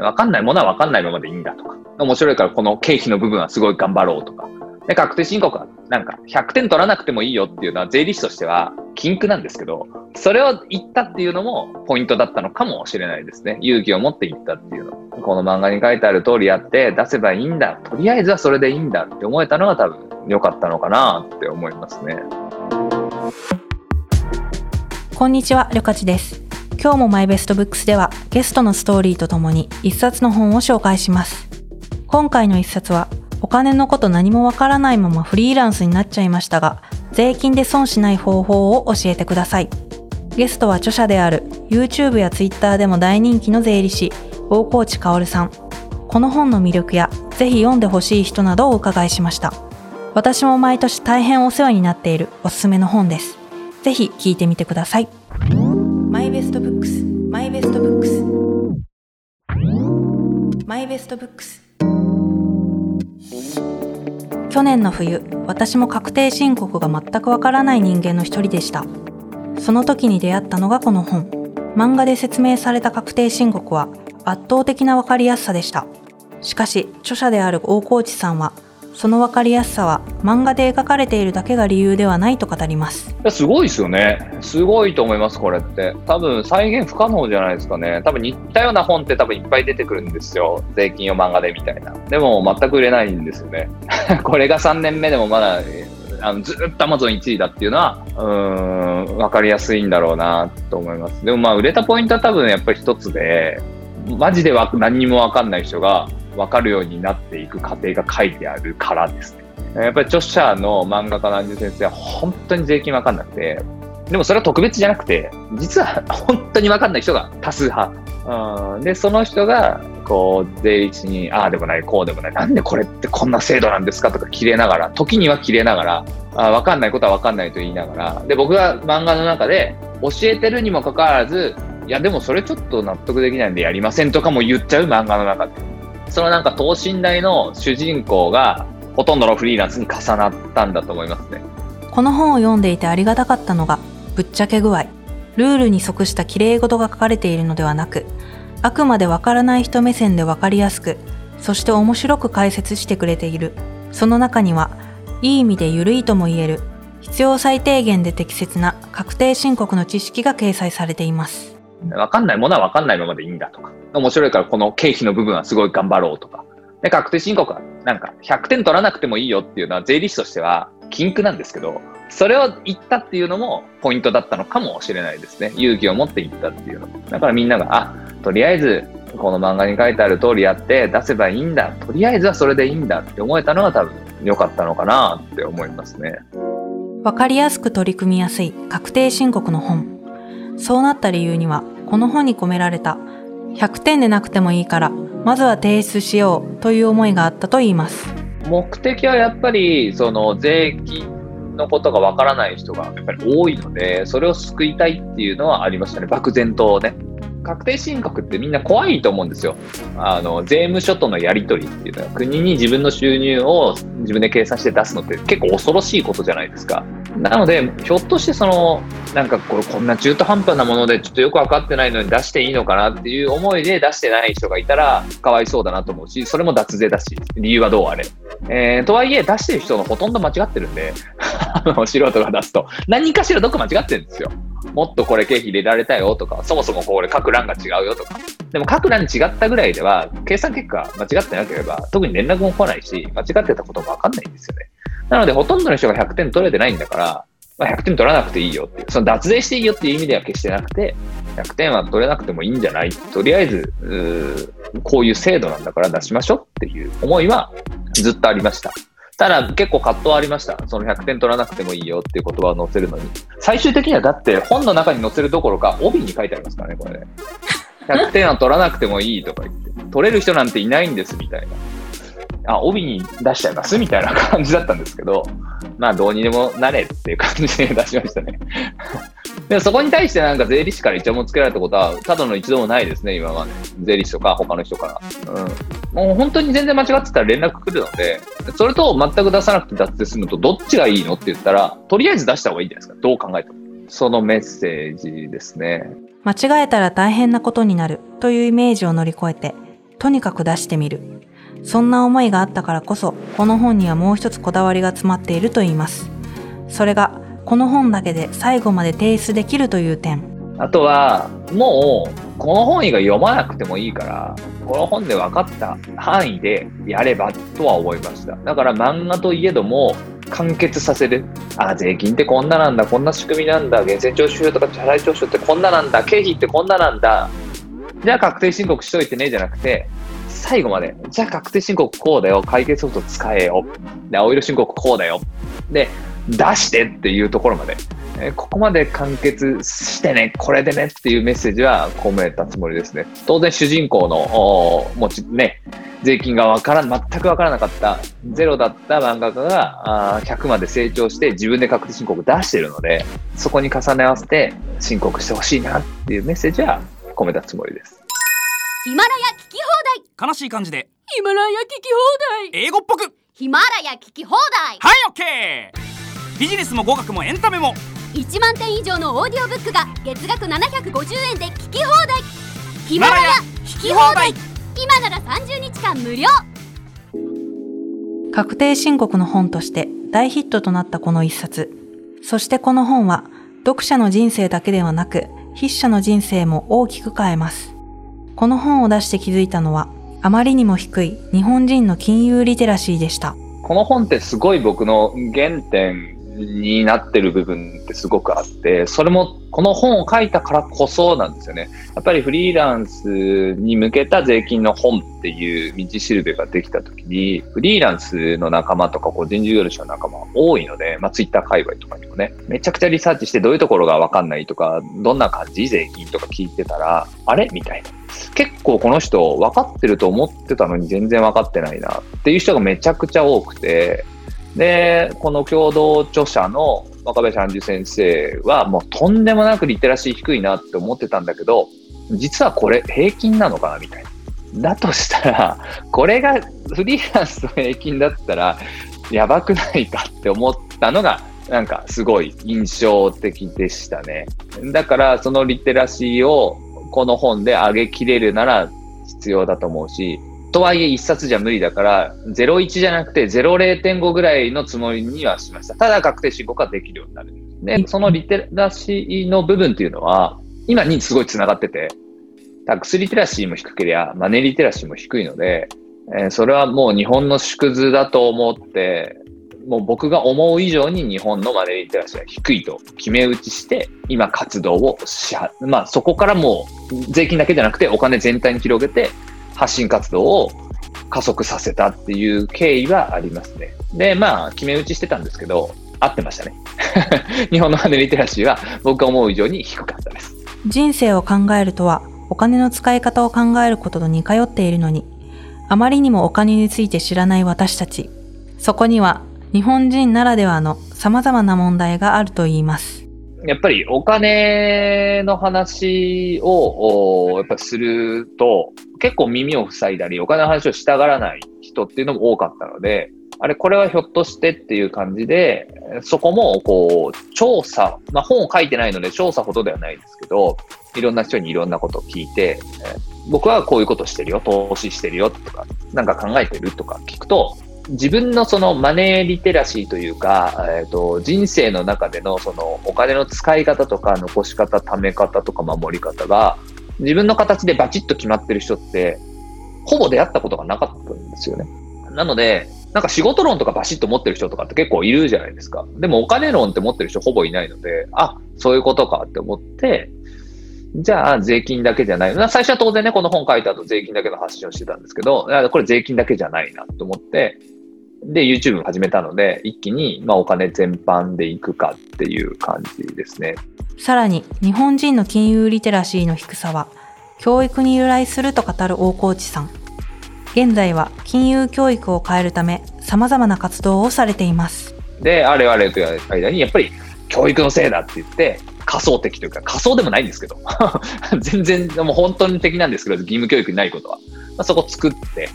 わかんないものはわかんないままでいいんだとか。面白いからこの経費の部分はすごい頑張ろうとか。で、確定申告はなんか100点取らなくてもいいよっていうのは税理士としては禁句なんですけど、それを言ったっていうのもポイントだったのかもしれないですね。勇気を持って言ったっていうの。この漫画に書いてある通りやって出せばいいんだ。とりあえずはそれでいいんだって思えたのが多分良かったのかなって思いますね。こんにちは、りょかちです。今日もマイベストブックスではゲストのストーリーとともに一冊の本を紹介します。今回の一冊はお金のこと何もわからないままフリーランスになっちゃいましたが、税金で損しない方法を教えてください。ゲストは著者である YouTube や Twitter でも大人気の税理士、大河内薫さん。この本の魅力やぜひ読んでほしい人などをお伺いしました。私も毎年大変お世話になっているおすすめの本です。ぜひ聞いてみてください。 My Best My Best Books。去年の冬、私も確定申告が全くわからない人間の一人でした。その時に出会ったのがこの本。漫画で説明された確定申告は圧倒的なわかりやすさでした。しかし、著者である大河内さんは、そのわかりやすさは漫画で描かれているだけが理由ではないと語ります。すごいですよね。すごいと思います、これって。多分再現不可能じゃないですかね。多分似たような本って多分いっぱい出てくるんですよ。税金を漫画でみたいな。でも全く売れないんですよね。これが3年目でもまだあのずっと Amazon1 位だっていうのは、うん、わかりやすいんだろうなと思います。でもまあ売れたポイントは多分やっぱり一つで、マジでわ何にもわかんない人がわかるようになっていく過程が書いてあるからですね。やっぱり著者の漫画家の安住先生は本当に税金わかんなくて、でもそれは特別じゃなくて、実は本当にわかんない人が多数派。うん、で、その人が、こう、税理士に、ああでもない、こうでもない、なんでこれってこんな制度なんですかとか切れながら、時には切れながら、あわかんないことはわかんないと言いながら、で、僕が漫画の中で教えてるにもかかわらず、いや、でもそれちょっと納得できないんでやりませんとかも言っちゃう漫画の中で。そのなんか等身大の主人公が、ほとんどのフリーランスに重なったんだと思いますね。この本を読んでいてありがたかったのが、ぶっちゃけ具合。ルールに即した綺麗事が書かれているのではなく、あくまでわからない人目線でわかりやすく、そして面白く解説してくれている。その中には、いい意味で緩いとも言える、必要最低限で適切な確定申告の知識が掲載されています。わかんないものはわかんないままでいいんだとか、面白いからこの経費の部分はすごい頑張ろうとか、で、確定申告はなんか100点取らなくてもいいよっていうのは税理士としては禁句なんですけど、それを言ったっていうのもポイントだったのかもしれないですね。勇気を持って言ったっていうの。だからみんなが、あ、とりあえずこの漫画に書いてある通りやって出せばいいんだ。とりあえずはそれでいいんだって思えたのが多分良かったのかなって思いますね。わかりやすく取り組みやすい確定申告の本。そうなった理由には、この本に込められた100点でなくてもいいから、まずは提出しようという思いがあったと言います。目的はやっぱり、その税金のことがわからない人がやっぱり多いので、それを救いたいっていうのはありましたね、漠然とね。確定申告ってみんな怖いと思うんですよ。あの、税務署とのやり取りっていうのは、国に自分の収入を自分で計算して出すのって結構恐ろしいことじゃないですか。なので、ひょっとしてその、なんかこれこんな中途半端なものでちょっとよく分かってないのに出していいのかなっていう思いで出してない人がいたらかわいそうだなと思うし、それも脱税だし、理由はどうあれ。えー、とはいえ出してる人のほとんど間違ってるんで、あの素人が出すと、何かしらどこ間違ってるんですよ。もっとこれ経費入れられたよとか、そもそもこれ書く欄が違うよとか。でも書く欄違ったぐらいでは、計算結果間違ってなければ、特に連絡も来ないし、間違ってたこともわかんないんですよね。なので、ほとんどの人が100点取れてないんだから、まあ、100点取らなくていいよっていう、その脱税していいよっていう意味では決してなくて、100点は取れなくてもいいんじゃないとりあえず、こういう制度なんだから出しましょうっていう思いはずっとありました。ただ結構葛藤ありました。その100点取らなくてもいいよっていう言葉を載せるのに。最終的にはだって本の中に載せるどころか帯に書いてありますからね、これね。100点は取らなくてもいいとか言って。取れる人なんていないんですみたいな。あ、帯に出しちゃいますみたいな感じだったんですけど、まあどうにでもなれっていう感じで出しましたね。でもそこに対してなんか税理士から一応もつけられたことは、ただの一度もないですね、今まで。税理士とか他の人から。うん。もう本当に全然間違ってたら連絡来るので、それと全く出さなくて脱税するのとどっちがいいのって言ったら、とりあえず出した方がいいじゃないですか。どう考えても。そのメッセージですね。間違えたら大変なことになるというイメージを乗り越えて、とにかく出してみる。そんな思いがあったからこそ、この本にはもう一つこだわりが詰まっていると言います。それが、この本だけで最後まで提出できるという点。あとは、もう、この本以外読まなくてもいいから、この本で分かった範囲でやればとは思いました。だから漫画といえども、完結させる。あ、税金ってこんななんだ、こんな仕組みなんだ、源泉徴収とか支払い徴収ってこんななんだ、経費ってこんななんだ。じゃあ確定申告しといてね、じゃなくて、最後まで、じゃあ確定申告こうだよ、会計ソフト使えよ。で、青色申告こうだよ。で、出してっていうところまでえここまで完結してね、これでねっていうメッセージは込めたつもりですね。当然主人公の持ち、ね、税金がわからん、全くわからなかった、ゼロだった漫画家があ100まで成長して自分で確定申告出してるので、そこに重ね合わせて申告してほしいなっていうメッセージは込めたつもりです。ヒマラヤき放題。悲しい感じで。ヒマラヤ聞き放題。英語っぽく。ヒマラヤ聞き放題。はいオッケービジネスも語学もエンタメも。1万点以上のオーディオブックが月額750円で聞き放題。ヒマラヤ聞き放題。今なら30日間無料。確定申告の本として大ヒットとなったこの一冊。そしてこの本は読者の人生だけではなく筆者の人生も大きく変えますこの本を出して気づいたのはあまりにも低い日本人の金融リテラシーでした。この本ってすごい僕の原点になってる部分ってすごくあって、それもこの本を書いたからこそなんですよね。やっぱりフリーランスに向けた税金の本っていう道しるべができたときに、フリーランスの仲間とか個人事業主の仲間多いので、まあツイッター界隈とかにもね、めちゃくちゃリサーチしてどういうところがわかんないとか、どんな感じ税金とか聞いてたら、あれ？みたいな。結構この人分かってると思ってたのに全然分かってないなっていう人がめちゃくちゃ多くて、で、この共同著者の若林安寿先生はもうとんでもなくリテラシー低いなって思ってたんだけど、実はこれ平均なのかなみたいな。だとしたら、これがフリーランスの平均だったらやばくないかって思ったのが、なんかすごい印象的でしたね。だからそのリテラシーをこの本で上げきれるなら必要だと思うし、とはいえ一冊じゃ無理だから、01じゃなくて00.5ぐらいのつもりにはしました。ただ確定申告はできるようになる。で、そのリテラシーの部分っていうのは、今にすごい繋がってて、タックスリテラシーも低ければ、マネーリテラシーも低いので、えー、それはもう日本の縮図だと思って、もう僕が思う以上に日本のマネーリテラシーは低いと決め打ちして、今活動をしは、まあそこからもう税金だけじゃなくてお金全体に広げて、発信活動を加速させたっていう経緯はありますね。で、まあ、決め打ちしてたんですけど、合ってましたね。日本のマネーリテラシーは僕が思う以上に低かったです。人生を考えるとは、お金の使い方を考えることと似通っているのに、あまりにもお金について知らない私たち。そこには、日本人ならではの様々な問題があると言います。やっぱりお金の話をやっぱすると、結構耳を塞いだり、お金の話をしたがらない人っていうのも多かったので、あれ、これはひょっとしてっていう感じで、そこも、こう、調査、まあ本を書いてないので調査ほどではないですけど、いろんな人にいろんなことを聞いて、僕はこういうことしてるよ、投資してるよとか、なんか考えてるとか聞くと、自分のそのマネーリテラシーというか、えっ、ー、と、人生の中でのそのお金の使い方とか残し方、貯め方とか守り方が、自分の形でバチッと決まってる人って、ほぼ出会ったことがなかったんですよね。なので、なんか仕事論とかバシッと持ってる人とかって結構いるじゃないですか。でもお金論って持ってる人ほぼいないので、あ、そういうことかって思って、じゃあ税金だけじゃない。最初は当然ね、この本書いた後税金だけの発信をしてたんですけど、これ税金だけじゃないなと思って、で、YouTube 始めたので、一気に、まあ、お金全般でいくかっていう感じですね。さらに、日本人の金融リテラシーの低さは、教育に由来すると語る大河内さん。現在は金融教育を変えるため、様々な活動をされています。で、あれあれという間に、やっぱり教育のせいだって言って、仮想的というか、仮想でもないんですけど、全然、もう本当に的なんですけど、義務教育にないことは。まあ、そこ作って、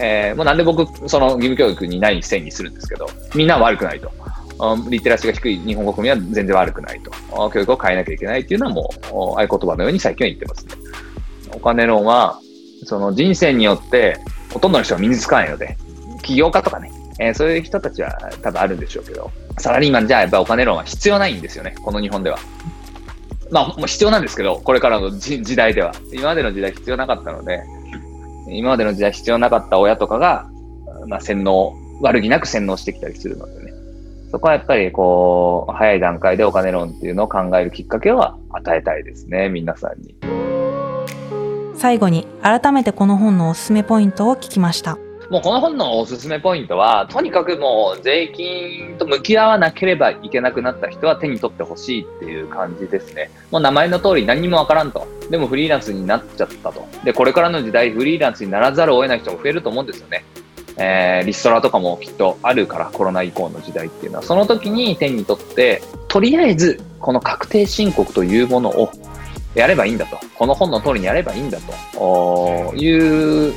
えー、もうなんで僕、その義務教育にない線にするんですけど、みんな悪くないと。リテラシーが低い日本国民は全然悪くないと。教育を変えなきゃいけないっていうのはもう、合言葉のように最近は言ってますね。お金論は、その人生によってほとんどの人が身につかないので、起業家とかね、えー、そういう人たちは多分あるんでしょうけど、サラリーマンじゃやっぱお金論は必要ないんですよね、この日本では。まあ、もう必要なんですけど、これからの時代では。今までの時代必要なかったので、今までの時代必要なかった親とかが、まあ、洗脳、悪気なく洗脳してきたりするのでね。そこはやっぱり、こう、早い段階でお金論っていうのを考えるきっかけは与えたいですね、皆さんに。最後に、改めてこの本のおすすめポイントを聞きました。もうこの本のおすすめポイントは、とにかくもう税金と向き合わなければいけなくなった人は手に取ってほしいっていう感じですね。もう名前の通り何もわからんと。でもフリーランスになっちゃったと。で、これからの時代フリーランスにならざるを得ない人も増えると思うんですよね。えー、リストラとかもきっとあるから、コロナ以降の時代っていうのは。その時に手に取って、とりあえずこの確定申告というものをやればいいんだと。この本の通りにやればいいんだという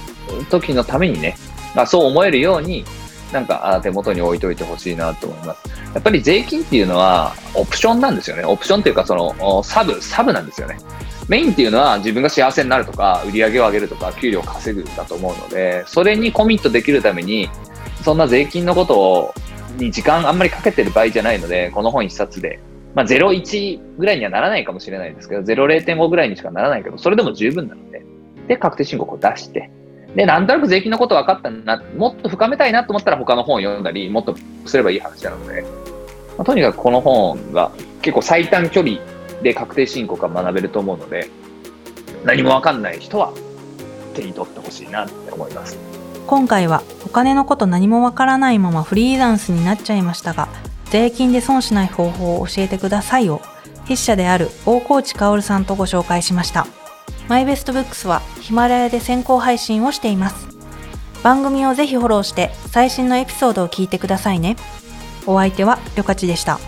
時のためにね、まあ、そう思えるように、なんか手元に置いといてほしいなと思います。やっぱり税金っていうのはオプションなんですよね。オプションっていうかそのサブ、サブなんですよね。メインっていうのは自分が幸せになるとか、売り上げを上げるとか、給料を稼ぐだと思うので、それにコミットできるために、そんな税金のことを、に時間あんまりかけてる場合じゃないので、この本一冊で、まあ、0.1ぐらいにはならないかもしれないですけど、0、0.5ぐらいにしかならないけど、それでも十分なので、で、確定申告を出して、で、なんとなく税金のこと分かったな、もっと深めたいなと思ったら他の本を読んだり、もっとすればいい話なので、まあ、とにかくこの本が結構最短距離で確定申告が学べると思うので、何も分かんない人は手に取ってほしいなって思います。今回はお金のこと何もわからないままフリーランスになっちゃいましたが、税金で損しない方法を教えてくださいを筆者である大河内薫さんとご紹介しました。マイベストブックスはヒマラヤで先行配信をしています。番組をぜひフォローして最新のエピソードを聞いてくださいね。お相手はりょかちでした。